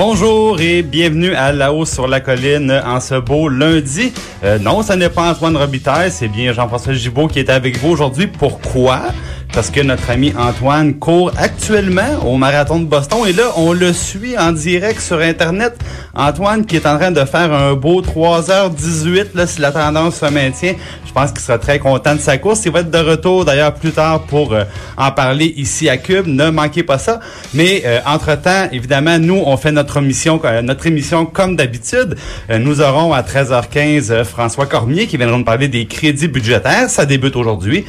Bonjour et bienvenue à La Haut sur la colline en ce beau lundi. Euh, non, ce n'est pas Antoine Robitaille, c'est bien Jean-François Gibault qui est avec vous aujourd'hui. Pourquoi? Parce que notre ami Antoine court actuellement au marathon de Boston et là, on le suit en direct sur Internet. Antoine qui est en train de faire un beau 3h18 là, si la tendance se maintient. Je pense qu'il sera très content de sa course. Il va être de retour d'ailleurs plus tard pour euh, en parler ici à Cube. Ne manquez pas ça. Mais euh, entre-temps, évidemment, nous, on fait notre mission, euh, notre émission comme d'habitude. nous aurons à 13h15 François Cormier qui viendra nous parler des crédits budgétaires. Ça débute aujourd'hui.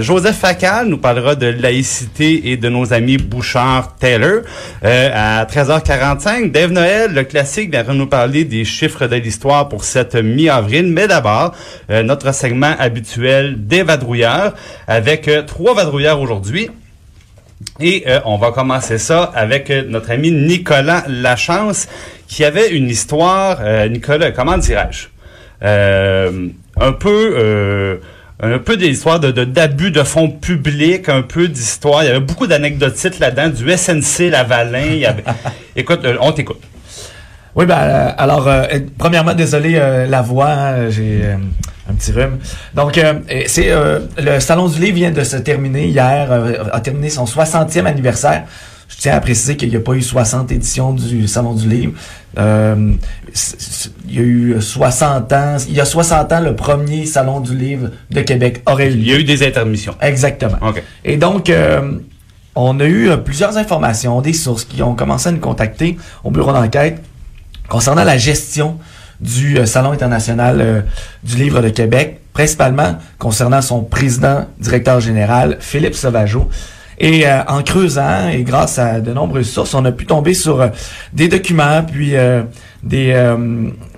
Joseph Facal nous parlera de laïcité et de nos amis Bouchard-Taylor. à 13h45, Dave Noël, le classique, viendra nous parler des chiffres de l'histoire pour cette mi-avril. Mais d'abord, notre segment habituel des vadrouilleurs avec euh, trois vadrouilleurs aujourd'hui. Et euh, on va commencer ça avec euh, notre ami Nicolas Lachance qui avait une histoire, Nicolas, comment dirais-je, un peu un peu des histoires de d'abus de, fonds publics, un peu d'histoire. Il y avait beaucoup d'anecdotes là-dedans, du SNC Lavalin. Il y avait... Écoute, on t'écoute. Oui, ben alors, premièrement, désolé la voix, hein, j'ai un petit rhume. Donc, euh, c'est euh, le Salon du Livre vient de se terminer hier, euh, a terminé son 60e anniversaire. Je tiens à préciser qu'il n'y a pas eu 60 éditions du Salon du Livre. il y a eu 60 ans. Il y a 60 ans, le premier Salon du Livre de Québec aurait eu lieu. Il y a eu des intermissions. Exactement. Et donc, on a eu plusieurs informations, des sources qui ont commencé à nous contacter au bureau d'enquête concernant la gestion du euh, Salon international euh, du livre de Québec, principalement concernant son président, directeur général, Philippe Sauvageau. Et euh, en creusant et grâce à de nombreuses sources, on a pu tomber sur des documents, puis des,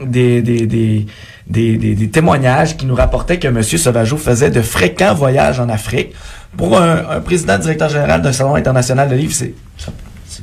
des, des, des, des, témoignages qui nous rapportaient que M. Sauvageau faisait de fréquents voyages en Afrique. Pour un, un président directeur général d'un salon international de livre, c'est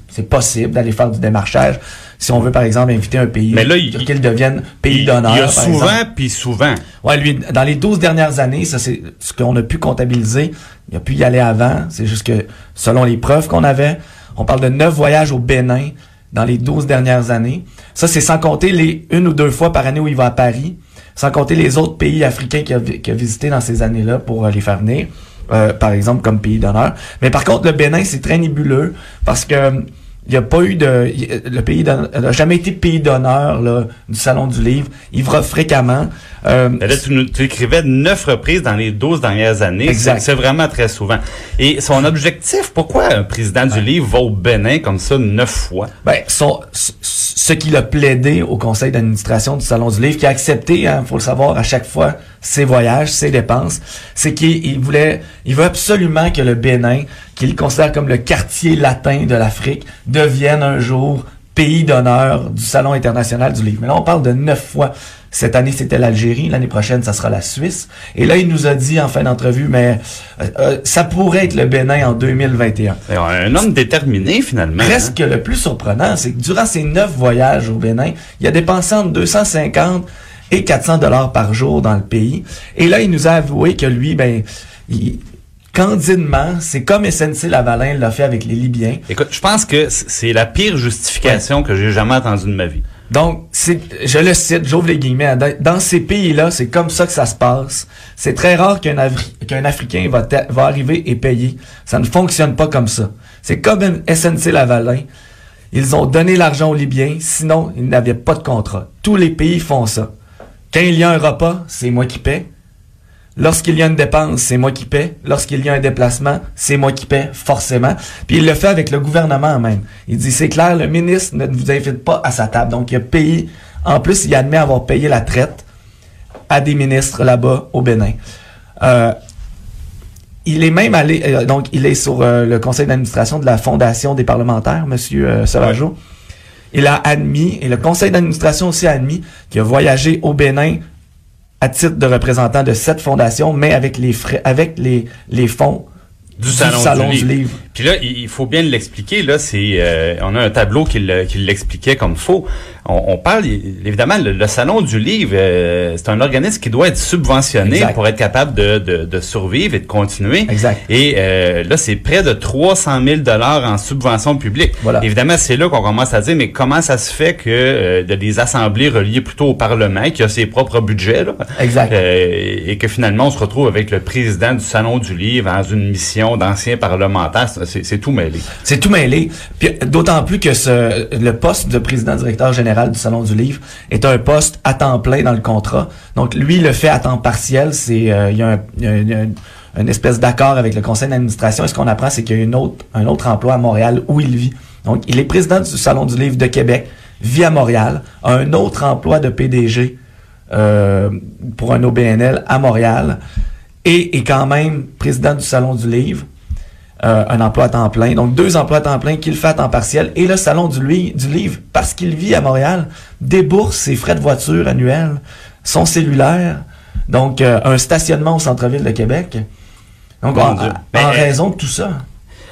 c'est possible d'aller faire du démarchage si on veut, par exemple, inviter un pays Mais là, qu'il devienne pays d'honneur. Il y a souvent, puis souvent. Ouais, lui, dans les 12 dernières années, ça c'est ce qu'on a pu comptabiliser. Il a pu y aller avant. C'est juste que, selon les preuves qu'on avait, on parle de neuf voyages au Bénin dans les 12 dernières années. Ça, c'est sans compter les une ou deux fois par année où il va à Paris, sans compter les autres pays africains qu'il a, a visité dans ces années-là pour euh, les faire venir. Euh, par exemple, comme pays d'honneur. Mais par contre, le Bénin, c'est très nébuleux parce que il n'y a pas eu de. Le pays n'a jamais été pays d'honneur du Salon du Livre. Il va fréquemment. Euh, là, tu, écrivais neuf reprises dans les douze dernières années. C'est vraiment très souvent. Et son objectif, pourquoi un président du livre va au Bénin comme ça neuf fois? Ben, son, ce qu'il a plaidé au conseil d'administration du Salon du Livre, qui a accepté, il hein, faut le savoir, à chaque fois, ses voyages, ses dépenses, c'est qu'il voulait, il veut absolument que le Bénin, qu'il considère comme le quartier latin de l'Afrique, devienne un jour pays d'honneur du Salon international du livre. Mais là, on parle de neuf fois. Cette année, c'était l'Algérie. L'année prochaine, ça sera la Suisse. Et là, il nous a dit en fin d'entrevue, mais euh, euh, ça pourrait être le Bénin en 2021. Un homme déterminé, finalement. Presque hein. le plus surprenant, c'est que durant ses neuf voyages au Bénin, il a dépensé entre 250 et 400 dollars par jour dans le pays. Et là, il nous a avoué que lui, ben, il, candidement, c'est comme SNC Lavalin l'a fait avec les Libyens. Écoute, je pense que c'est la pire justification que j'ai jamais entendue de ma vie. Donc, je le cite, j'ouvre les guillemets. Dans ces pays-là, c'est comme ça que ça se passe. C'est très rare qu'un, Africain va, va arriver et payer. Ça ne fonctionne pas comme ça. C'est comme SNC Lavalin. Ils ont donné l'argent aux Libyens, sinon ils n'avaient pas de contrat. Tous les pays font ça. Quand il y a un repas, c'est moi qui paie. Lorsqu'il y a une dépense, c'est moi qui paie. Lorsqu'il y a un déplacement, c'est moi qui paie, forcément. Puis il le fait avec le gouvernement même. Il dit, c'est clair, le ministre ne vous invite pas à sa table. Donc il a payé, en plus, il admet avoir payé la traite à des ministres là-bas au Bénin. Euh, il est même allé, euh, donc il est sur euh, le conseil d'administration de la Fondation des parlementaires, Monsieur euh, Il a admis, et le conseil d'administration aussi a admis, qu'il a voyagé au Bénin à titre de représentant de cette fondation, mais avec les frais, avec les, les fonds du salon, du, livre. Puis là, il faut bien l'expliquer. Là, c'est euh, on a un tableau qui l'expliquait comme faux. On, on parle évidemment le, salon du livre, euh, c'est un organisme qui doit être subventionné pour être capable de, de, de, survivre et de continuer. Exact. Et euh, là, c'est près de 300 000 dollars en subvention publique. Voilà. Évidemment, c'est là qu'on commence à dire, mais comment ça se fait que de des assemblées reliées plutôt au Parlement, qui a ses propres budgets, là, exact. et que finalement on se retrouve avec le président du salon du livre dans une mission d'anciens parlementaires, c'est tout mêlé. C'est tout mêlé. d'autant plus que ce, le poste de président directeur général du Salon du Livre est un poste à temps plein dans le contrat. Donc lui le fait à temps partiel. C'est euh, il y a, un, une espèce d'accord avec le conseil d'administration. Et ce qu'on apprend, c'est qu'il y a un autre emploi à Montréal où il vit. Donc il est président du Salon du Livre de Québec, vit à Montréal, a un autre emploi de PDG euh, pour un OBNL à Montréal et est quand même président du Salon du Livre, euh, un emploi à temps plein. Donc, deux emplois à temps plein qu'il fait à temps partiel. Et le Salon du, du Livre, parce qu'il vit à Montréal, débourse ses frais de voiture annuels, son cellulaire, donc euh, un stationnement au centre-ville de Québec. Donc, en, raison de tout ça.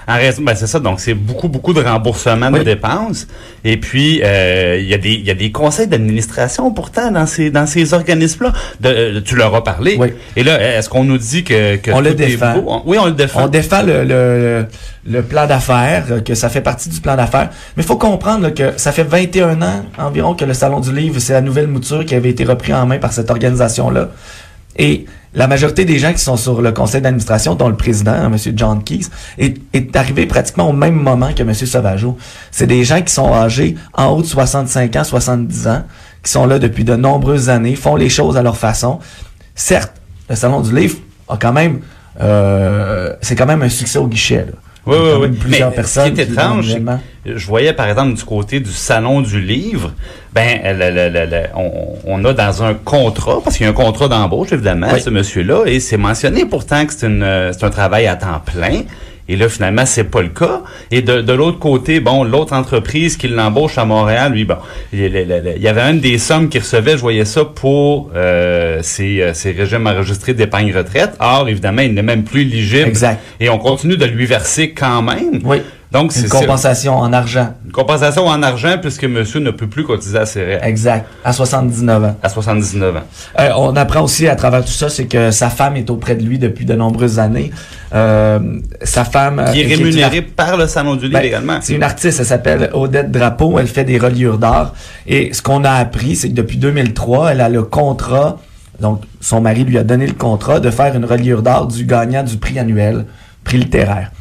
En raison, ben c'est ça. Donc c'est beaucoup beaucoup de remboursement de dépenses. Et puis euh, il y a des il y a des conseils d'administration pourtant dans ces dans ces organismes-là. Euh, tu leur as parlé. Oui. Et là, est-ce qu'on nous dit que, que on le défend Oui, on le défend. On défend le le, le plan d'affaires, euh, que ça fait partie du plan d'affaires. Mais il faut comprendre que ça fait 21 ans environ que le Salon du Livre, c'est la nouvelle mouture qui avait été repris en main par cette organisation-là. Et la majorité des gens qui sont sur le conseil d'administration, dont le président, M. John Keys, est, est, arrivé pratiquement au même moment que M. Sauvageau. C'est des gens qui sont âgés en haut de 65 ans, 70 ans, qui sont là depuis de nombreuses années, font les choses à leur façon. Certes, le Salon du Livre a quand même... Euh, c'est quand même un succès au guichet. Là. Oui, oui, oui. Plusieurs personnes. Ce qui est étrange, je voyais par exemple du côté du salon du livre, ben on, a dans un contrat, parce qu'il y a un contrat d'embauche évidemment, ce monsieur-là, et c'est mentionné pourtant que c'est un travail à temps plein. Et là, finalement, c'est pas le cas. Et de, de l'autre côté, bon, l'autre entreprise qui l'embauche à Montréal, lui, bon, il, y avait une des sommes qu'il recevait, je voyais ça pour euh, ses, euh, ses régimes enregistrés d'épargne retraite. Or, évidemment, il n'est même plus éligible. Exact. Et on continue de lui verser quand même. Oui. Donc, c'est une compensation en argent. Une compensation en argent puisque monsieur ne peut plus cotiser à ses règles. Exact. À 79 ans. À 79 ans. Euh, on apprend aussi à travers tout ça, c'est que sa femme est auprès de lui depuis de nombreuses années. Euh, sa femme... Qui est euh, rémunérée par le Salon du Livre ben, également. C'est une artiste, elle s'appelle Odette Drapeau, elle fait des reliures d'art. Et ce qu'on a appris, c'est que depuis 2003, elle a le contrat, donc son mari lui a donné le contrat de faire une reliure d'art du gagnant du prix annuel, prix littéraire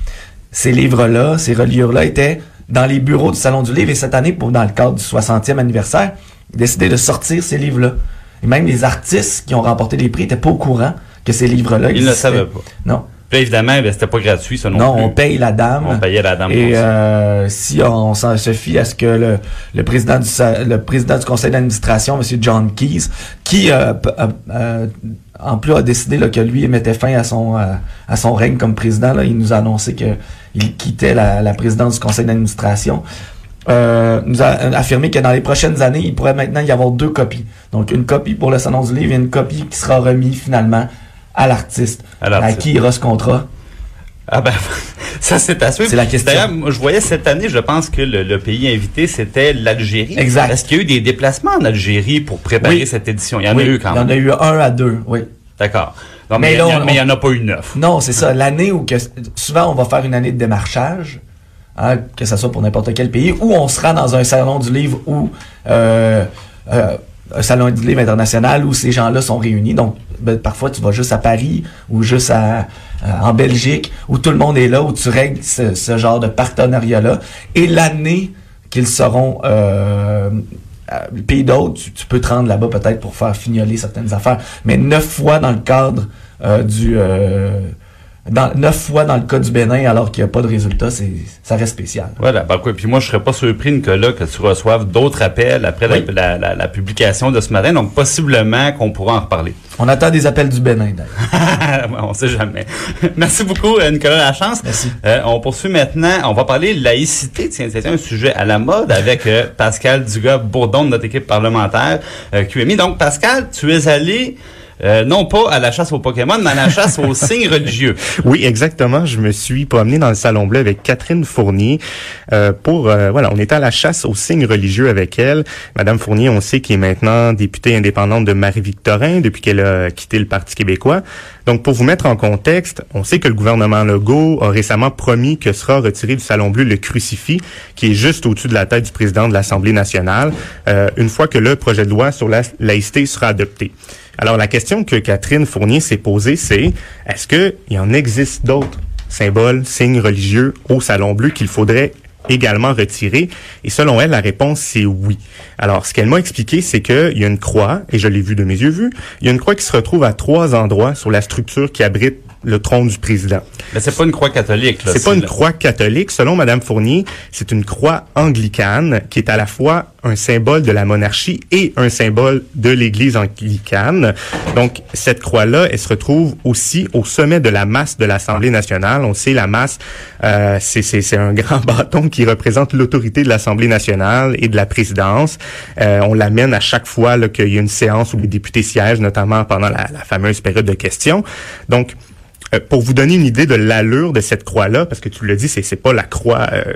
ces livres-là, ces reliures-là étaient dans les bureaux du Salon du Livre et cette année, pour, dans le cadre du 60e anniversaire, décidé de sortir ces livres-là. Et même les artistes qui ont remporté les prix n'étaient pas au courant que ces livres-là Ils ne savaient pas. Non. Puis évidemment, ben, c'était pas gratuit, ça non, non on paye la dame. On payait la dame. Et euh, si on, se fie à ce que le, le président du le président du conseil d'administration, M. John Keyes, qui euh, euh, en plus a décidé là, que lui mettait fin à son à son règne comme président, là, il nous a annoncé que il quittait la, la présidence du conseil d'administration. Euh, nous a affirmé que dans les prochaines années, il pourrait maintenant y avoir deux copies. Donc une copie pour le Salon du Livre et une copie qui sera remise finalement à l'artiste. À, qui ira ce contrat? Ah ben, ça c'est à suivre. C'est la question. D'ailleurs, je voyais cette année, je pense que le, pays invité, c'était l'Algérie. Exact. Est-ce qu'il y a eu des déplacements en Algérie pour préparer cette édition? Il y en a eu quand même. Il y en a eu un à deux, oui. D'accord. mais, il n'y en a pas eu neuf. Non, c'est ça. L'année où que souvent on va faire une année de démarchage, hein, que ce soit pour n'importe quel pays, ou on sera dans un salon du livre ou euh, euh, un salon du livre international où ces gens-là sont réunis. Donc, ben, parfois, tu vas juste à Paris ou juste à, en Belgique où tout le monde est là, où tu règles ce, genre de partenariat-là. Et l'année qu'ils seront euh, le pays d'autres, tu, peux te rendre là-bas peut-être pour faire fignoler certaines affaires. Mais neuf fois dans le cadre euh, du... Euh, dans, neuf fois dans le cas du Bénin alors qu'il n'y a pas de résultat, c'est ça reste spécial. Voilà, ben quoi, puis moi je serais pas surpris Nicolas que tu reçoives d'autres appels après la, publication de ce matin, donc possiblement qu'on pourra en reparler. On attend des appels du Bénin d'ailleurs. on sait jamais. Merci beaucoup euh, Nicolas Lachance. Merci. Euh, on poursuit maintenant, on va parler laïcité, tiens, c'est un sujet à la mode avec euh, Pascal Dugas Bourdon de notre équipe parlementaire QMI. Donc Pascal, tu es allé euh, non pas à la chasse aux Pokémon, mais à la chasse aux signes religieux. Oui, exactement. Je me suis promené dans le Salon Bleu avec Catherine Fournier euh, pour, euh, voilà, on était à la chasse aux signes religieux avec elle. Madame Fournier, on sait qu'elle est maintenant députée indépendante de Marie-Victorin depuis qu'elle a quitté le Parti québécois. Donc, pour vous mettre en contexte, on sait que le gouvernement Legault a récemment promis que sera retiré du Salon Bleu le crucifix qui est juste au-dessus de la tête du président de l'Assemblée nationale, euh, une fois que le projet de loi sur la laïcité sera adopté. Alors, la question que Catherine Fournier s'est posée, c'est est-ce qu'il en existe d'autres symboles, signes religieux au Salon Bleu qu'il faudrait également retirer? Et selon elle, la réponse, c'est oui. Alors, ce qu'elle m'a expliqué, c'est qu'il y a une croix, et je l'ai vu de mes yeux vus, il y a une croix qui se retrouve à trois endroits sur la structure qui abrite le trône du président. Mais c'est pas une croix catholique. C'est pas une croix catholique. Selon Madame Fournier, c'est une croix anglicane qui est à la fois un symbole de la monarchie et un symbole de l'Église anglicane. Donc, cette croix-là, elle se retrouve aussi au sommet de la masse de l'Assemblée nationale. On sait, la masse, euh, c'est un grand bâton qui représente l'autorité de l'Assemblée nationale et de la présidence. Euh, on l'amène à chaque fois qu'il y a une séance où les députés siègent, notamment pendant la, la fameuse période de questions. Donc, euh, pour vous donner une idée de l'allure de cette croix-là, parce que tu le dis, c'est c'est pas la croix. Euh,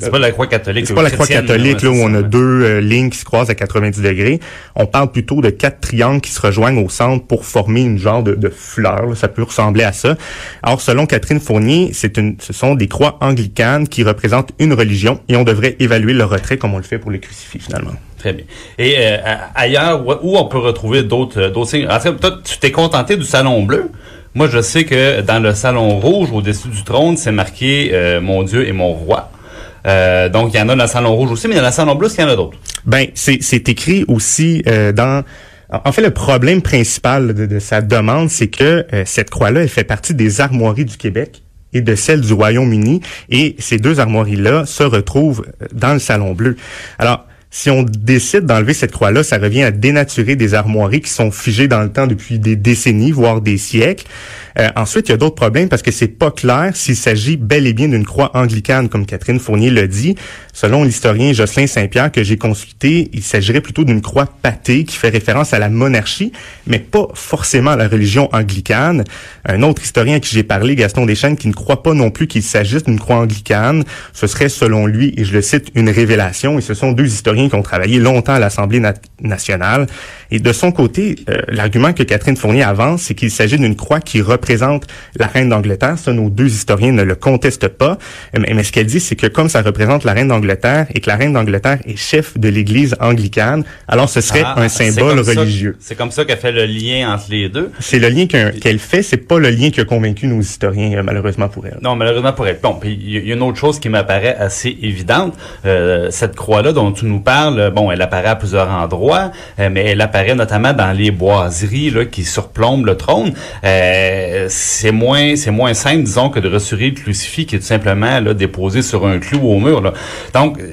c'est pas la croix catholique. C'est pas la croix catholique là, où on a deux euh, lignes qui se croisent à 90 degrés. On parle plutôt de quatre triangles qui se rejoignent au centre pour former une genre de, de fleur. Ça peut ressembler à ça. Alors selon Catherine Fournier, c'est une, ce sont des croix anglicanes qui représentent une religion et on devrait évaluer le retrait comme on le fait pour les crucifix finalement. Très bien. Et ailleurs, où on peut retrouver d'autres d'autres signes? toi, tu t'es contenté du salon bleu. Moi, je sais que dans le salon rouge, au-dessus du trône, c'est marqué euh, Mon Dieu et mon roi. Euh, donc, il y en a dans le salon rouge aussi, mais dans le salon bleu, il y en a d'autres? Ben, c'est écrit aussi euh, dans... En fait, le problème principal de, sa demande, c'est que cette croix-là, elle fait partie des armoiries du Québec et de celle du Royaume-Uni. Et ces deux armoiries-là se retrouvent dans le Salon Bleu. Alors, si on décide d'enlever cette croix-là, ça revient à dénaturer des armoiries qui sont figées dans le temps depuis des décennies, voire des siècles. Euh, ensuite, il y a d'autres problèmes parce que c'est pas clair s'il s'agit bel et bien d'une croix anglicane, comme Catherine Fournier l'a dit. Selon l'historien Jocelyn Saint-Pierre que j'ai consulté, il s'agirait plutôt d'une croix pâtée qui fait référence à la monarchie, mais pas forcément à la religion anglicane. Un autre historien à qui j'ai parlé, Gaston Deschênes, qui ne croit pas non plus qu'il s'agisse d'une croix anglicane, ce serait selon lui, et je le cite, une révélation. Et ce sont deux historiens qui ont travaillé longtemps à l'Assemblée nationale. Et de son côté, euh, l'argument que Catherine Fournier avance, c'est qu'il s'agit d'une croix qui représente la reine d'Angleterre. Ça, nos deux historiens ne le contestent pas. Mais, ce qu'elle dit, c'est que comme ça représente la reine d'Angleterre et que la reine d'Angleterre est chef de l'Église anglicane, alors ce serait ah, un symbole religieux. C'est comme ça qu'elle fait le lien entre les deux. C'est le lien qu'elle fait, c'est pas le lien qui a convaincu nos historiens, euh, malheureusement pour elle. Non, malheureusement pour elle. Bon, puis il y a une autre chose qui m'apparaît assez évidente. Euh, cette croix-là dont tu nous parles, bon, elle apparaît à plusieurs endroits, euh, mais elle apparaît notamment dans les boiseries là, qui surplombent le trône. Euh, c'est moins c'est moins simple, disons, que de ressurer le crucifix qui est tout simplement là, déposé sur un clou au mur. Donc, euh,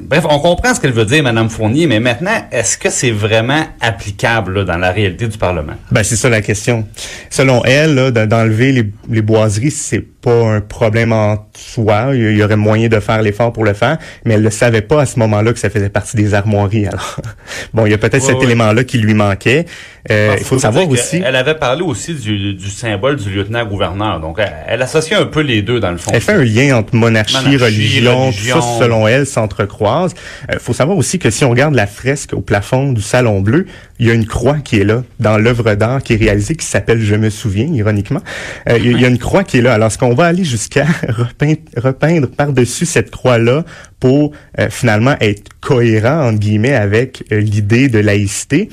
bref, on comprend ce qu'elle veut dire, Madame Fournier, mais maintenant, est-ce que c'est vraiment applicable dans la réalité du Parlement? Ben, c'est ça la question. Selon elle, d'enlever les boiseries, c'est pas un problème en soi. Il y aurait moyen de faire l'effort pour le faire, mais elle ne savait pas à ce moment-là que ça faisait partie des armoiries. Alors, bon, il y a peut-être cet élément-là qui lui manquait. Euh, il faut savoir aussi. Elle avait parlé aussi du, du symbole du lieutenant-gouverneur. Donc, elle, associe un peu les deux dans le fond. Elle fait un lien entre monarchie, religion, tout ça, selon elle, s'entrecroise. Il euh, faut savoir aussi que si on regarde la fresque au plafond du Salon Bleu, il y a une croix qui est là dans l'œuvre d'art qui est réalisée qui s'appelle Je me souviens, ironiquement. Euh, il y a une croix qui est là. Alors, ce qu'on va aller jusqu'à repeindre, repeindre par-dessus cette croix-là pour euh, finalement être cohérent, entre guillemets, avec euh, l'idée de laïcité,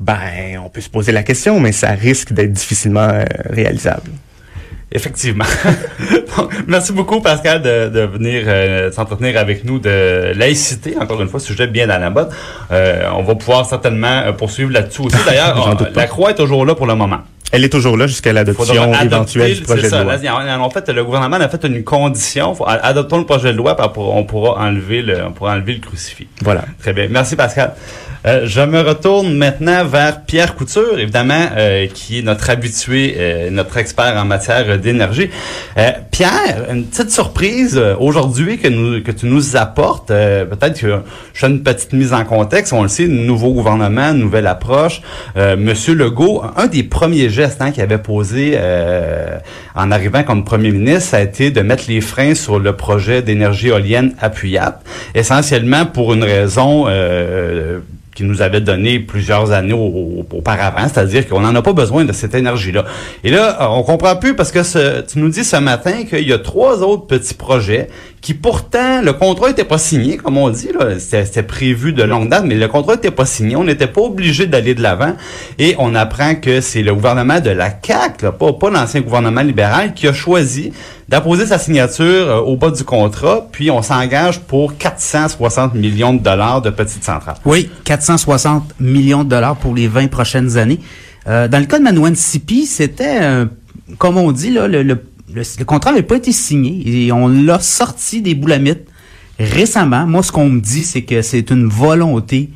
ben, on peut se poser la question, mais ça risque d'être difficilement réalisable. Effectivement. merci beaucoup, Pascal, de, de venir euh, s'entretenir avec nous de laïcité. Encore une fois, sujet bien à la mode. Euh, on va pouvoir certainement euh, poursuivre là-dessus aussi. D'ailleurs, la croix est toujours là pour le moment. Elle est toujours là jusqu'à l'adoption éventuelle du projet de loi. en fait, le gouvernement a fait une condition. Adoptons le projet de loi, on pourra enlever le, on pourra enlever le crucifix. Voilà. Très bien. Merci, Pascal. Euh, je me retourne maintenant vers Pierre Couture, évidemment, euh, qui est notre habitué, euh, notre expert en matière d'énergie. Euh, Pierre, une petite surprise euh, aujourd'hui que, que tu nous apportes. Peut-être que je fais une petite mise en contexte. On le sait, nouveau gouvernement, nouvelle approche. Monsieur Legault, un des premiers gestes hein, qu'il avait posé en arrivant comme premier ministre, ça a été de mettre les freins sur le projet d'énergie éolienne appuyable, essentiellement pour une raison euh, qui nous avait donné plusieurs années au- au- auparavant, c'est-à-dire qu'on n'en a pas besoin de cette énergie-là. Et là, euh, on comprend plus parce que ce- tu nous dis ce matin qu'il y a trois autres petits projets qui pourtant, le contrat n'était pas signé, comme on dit, c'était prévu de longue date, mais le contrat n'était pas signé. On n'était pas obligé d'aller de l'avant. Et on apprend que c'est le gouvernement de la CAQ, là, pas, pas l'ancien gouvernement libéral, qui a choisi d'apposer sa signature euh, au bas du contrat, puis on s'engage pour 460 millions de dollars de petites centrales. Oui, 460 millions de dollars pour les 20 prochaines années. Euh, dans le cas de Manouane Sipi, c'était, euh, comme on dit, là, le, le, le- contrat n'avait pas été signé et on l'a sorti des boulamites récemment. Moi, ce qu'on me dit, c'est que c'est une volonté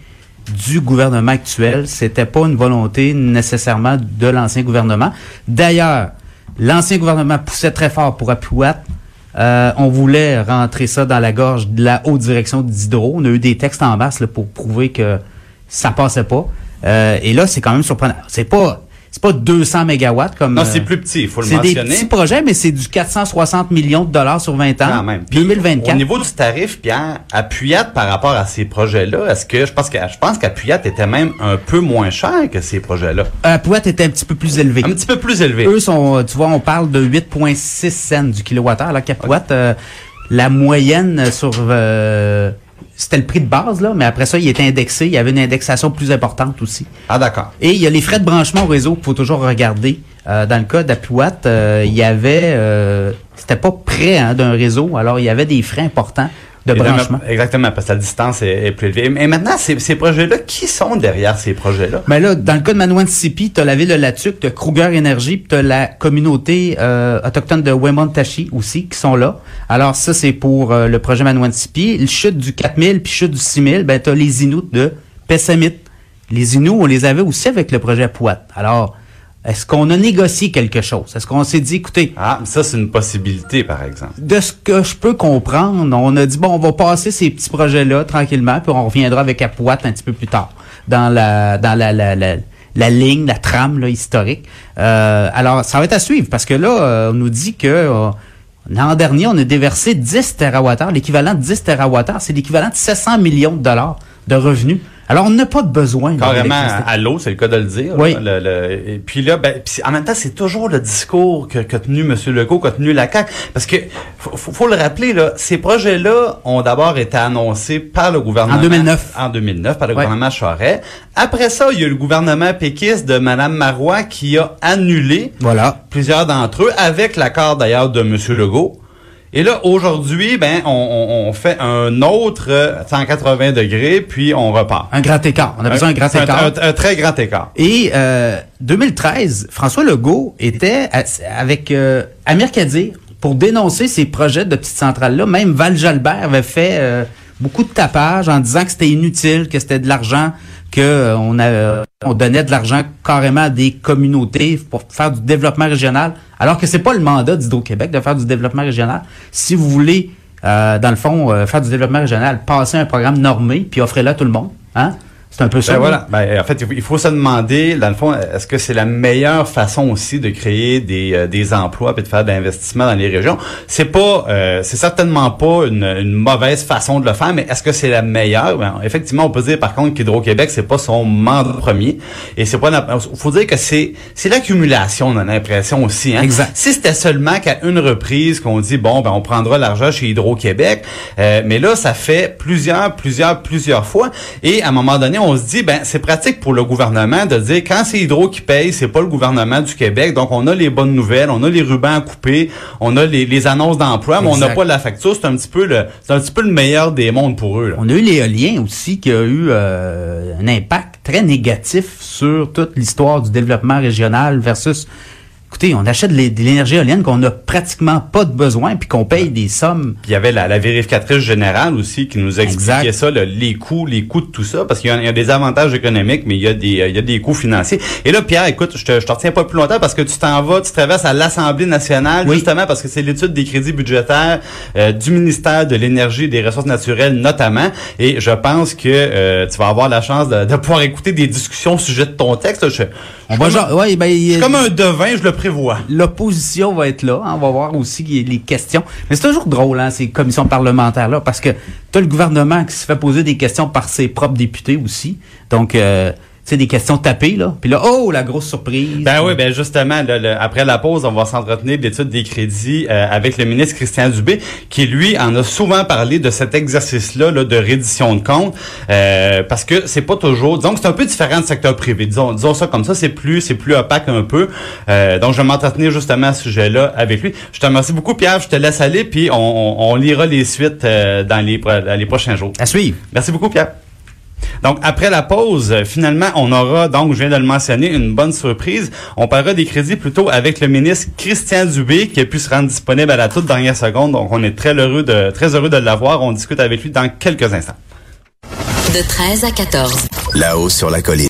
du gouvernement actuel. C'était pas une volonté nécessairement de l'ancien gouvernement. D'ailleurs, l'ancien gouvernement poussait très fort pour Appuat. Euh, on voulait rentrer ça dans la gorge de la haute direction d'Hydro. On a eu des textes en masse pour prouver que ça passait pas. Euh, et là, c'est quand même surprenant. C'est pas, c'est pas 200 mégawatts comme. Non, euh, c'est plus petit, il faut le c'est des mentionner. petits projets, mais c'est du 460 millions de dollars sur 20 ans. Quand même. Puis, 2024. Au niveau du tarif, Pierre, Appuyat par rapport à ces projets-là, est-ce que je pense que je pense qu'Appuyat était même un peu moins cher que ces projets-là, Pouette était un petit peu plus élevé. un petit peu plus élevé. Eux sont, euh, tu vois, on parle de 8,6 cents du kilowattheure. Alors qu'à Pouette, euh, la moyenne sur... euh, c'était le prix de base, là, mais après ça, il était indexé. Il y avait une indexation plus importante aussi. Ah d'accord. Et il y a les frais de branchement au réseau qu'il faut toujours regarder. Euh, dans le cas d'Apuat, euh, il y avait... Euh, c'était pas près hein, d'un réseau, alors il y avait des frais importants de branchement. Exactement, parce que la distance est, est plus élevée. Mais maintenant, ces, ces projets-là, qui sont derrière ces projets-là? Mais là, dans le cas de Manouane Sipi, tu as la ville de Latuc, tu as Kruger Énergie, puis tu as la communauté euh, autochtone de Wemontashi aussi qui sont là. Alors ça, c'est pour euh, le projet Manouane Sipi. Le chute du 4000 puis chute du 6000, ben tu as les Inuits de Pessamit. Les Inuits, on les avait aussi avec le projet Pouat. Alors, est-ce qu'on a négocié quelque chose? Est-ce qu'on s'est dit, écoutez, Ah, ça, c'est une possibilité, par exemple. de ce que je peux comprendre, on a dit bon, on va passer ces petits projets-là tranquillement, puis on reviendra avec Apouat un petit peu plus tard dans la dans la la, la, la ligne, la trame là, historique. Euh, alors, ça va être à suivre parce que là, euh, on nous dit que euh, l'an dernier, on a déversé 10 TWh, l'équivalent de 10 TWh, c'est l'équivalent de 700 millions de dollars de revenus. Alors, on n'a pas de besoin. Carrément à l'eau, c'est le cas de le dire. Oui. là, le- le- et puis là, ben, puis en même temps, c'est toujours le discours que, qu'a tenu M. Legault, qu'a tenu la CAQ. Parce que faut, faut- le rappeler, là, ces projets-là ont d'abord été annoncés par le gouvernement. En 2009. En 2009, par le gouvernement Charest. Après ça, il y a eu le gouvernement péquiste de Mme Marois qui a annulé Voilà. plusieurs d'entre eux, avec l'accord d'ailleurs de M. Legault. Et là, aujourd'hui, ben, on, on- fait un autre euh, 180 degrés, puis on repart. Un grand écart. On a besoin d'un grand écart. Un, un très grand écart. Et euh, 2013, François Legault était à- avec euh, Amir Kadir pour dénoncer ces projets de petites centrales-là. Même Val Jalbert avait fait euh, beaucoup de tapage en disant que c'était inutile, que c'était de l'argent, que euh, on, a- on donnait de l'argent carrément à des communautés pour faire du développement régional, alors que c'est pas le mandat d'Hydro-Québec de faire du développement régional. Si vous voulez, euh, dans le fond, euh, faire du développement régional, passer un programme normé, puis offrez-le à tout le monde. Hein? C'est un peu ça. Ben là. voilà. Ben, en fait, il faut- se demander, dans le fond, est-ce que c'est la meilleure façon aussi de créer des, euh, des emplois et de faire de l'investissement dans les régions? C'est pas, euh, c'est certainement pas une, une mauvaise façon de le faire, mais est-ce que c'est la meilleure? Ben, effectivement, on peut dire par contre qu'Hydro-Québec, c'est pas son mandat premier. Et c'est pas, faut dire que c'est, c'est l'accumulation, on a l'impression aussi, hein. Exact. Si c'était seulement qu'à une reprise qu'on dit bon ben on prendra l'argent chez Hydro-Québec, euh, mais là ça fait plusieurs plusieurs plusieurs fois et à un moment donné on se dit ben c'est pratique pour le gouvernement de dire quand c'est Hydro qui paye, c'est pas le gouvernement du Québec. Donc on a les bonnes nouvelles, on a les rubans à couper, on a les, les annonces d'emploi, mais on n'a pas la facture, c'est un petit peu le c'est un petit peu le meilleur des mondes pour eux là. On a eu l'éolien aussi qui a eu euh, un impact très négatif sur toute l'histoire du développement régional versus Écoutez, on achète de l'é- de l'énergie éolienne qu'on n'a pratiquement pas de besoin, puis qu'on paye des sommes. Puis il y avait la, la vérificatrice générale aussi qui nous expliquait Exact. ça, les coûts, les coûts de tout ça, parce qu'il y, a- il y a des avantages économiques, mais il y a des, il y a des coûts financiers. Et là, Pierre, écoute, je te, je te retiens pas plus longtemps parce que tu t'en vas, tu traverses à l'Assemblée nationale, Oui. justement parce que c'est l'étude des crédits budgétaires euh, du ministère de l'Énergie et des Ressources naturelles notamment. Et je pense que euh, tu vas avoir la chance de, de pouvoir écouter des discussions au sujet de ton texte. Je, On va genre, ouais, ben, il comme un devin, je le l'opposition va être là. hein. on va voir aussi les questions. Mais c'est toujours drôle, hein, ces commissions parlementaires-là, parce que tu as le gouvernement qui se fait poser des questions par ses propres députés aussi. Donc, euh, sais, des questions tapées, là. Puis là, oh, la grosse surprise. Ben oui, ben justement, là, le- après la pause, on va s'entretenir de l'étude des crédits euh, avec le ministre Christian Dubé, qui lui en a souvent parlé de cet exercice-là là, de reddition de comptes, euh, parce que c'est pas toujours, disons que c'est un peu différent du secteur privé, disons, disons ça comme ça, c'est plus, c'est plus opaque un peu. Euh, donc je vais m'entretenir justement à ce sujet-là avec lui. Je te remercie beaucoup, Pierre. Je te laisse aller, puis on, on, on lira les suites dans les, pro- dans les prochains jours. À suivre. Merci beaucoup, Pierre. Donc, après la pause, euh, finalement, on aura, donc, je viens de le mentionner, une bonne surprise. On parlera des crédits plutôt avec le ministre Christian Dubé, qui a pu se rendre disponible à la toute dernière seconde. Donc, on est très heureux de, très heureux de l'avoir. On discute avec lui dans quelques instants. De 13 à 14. Là-haut sur la colline.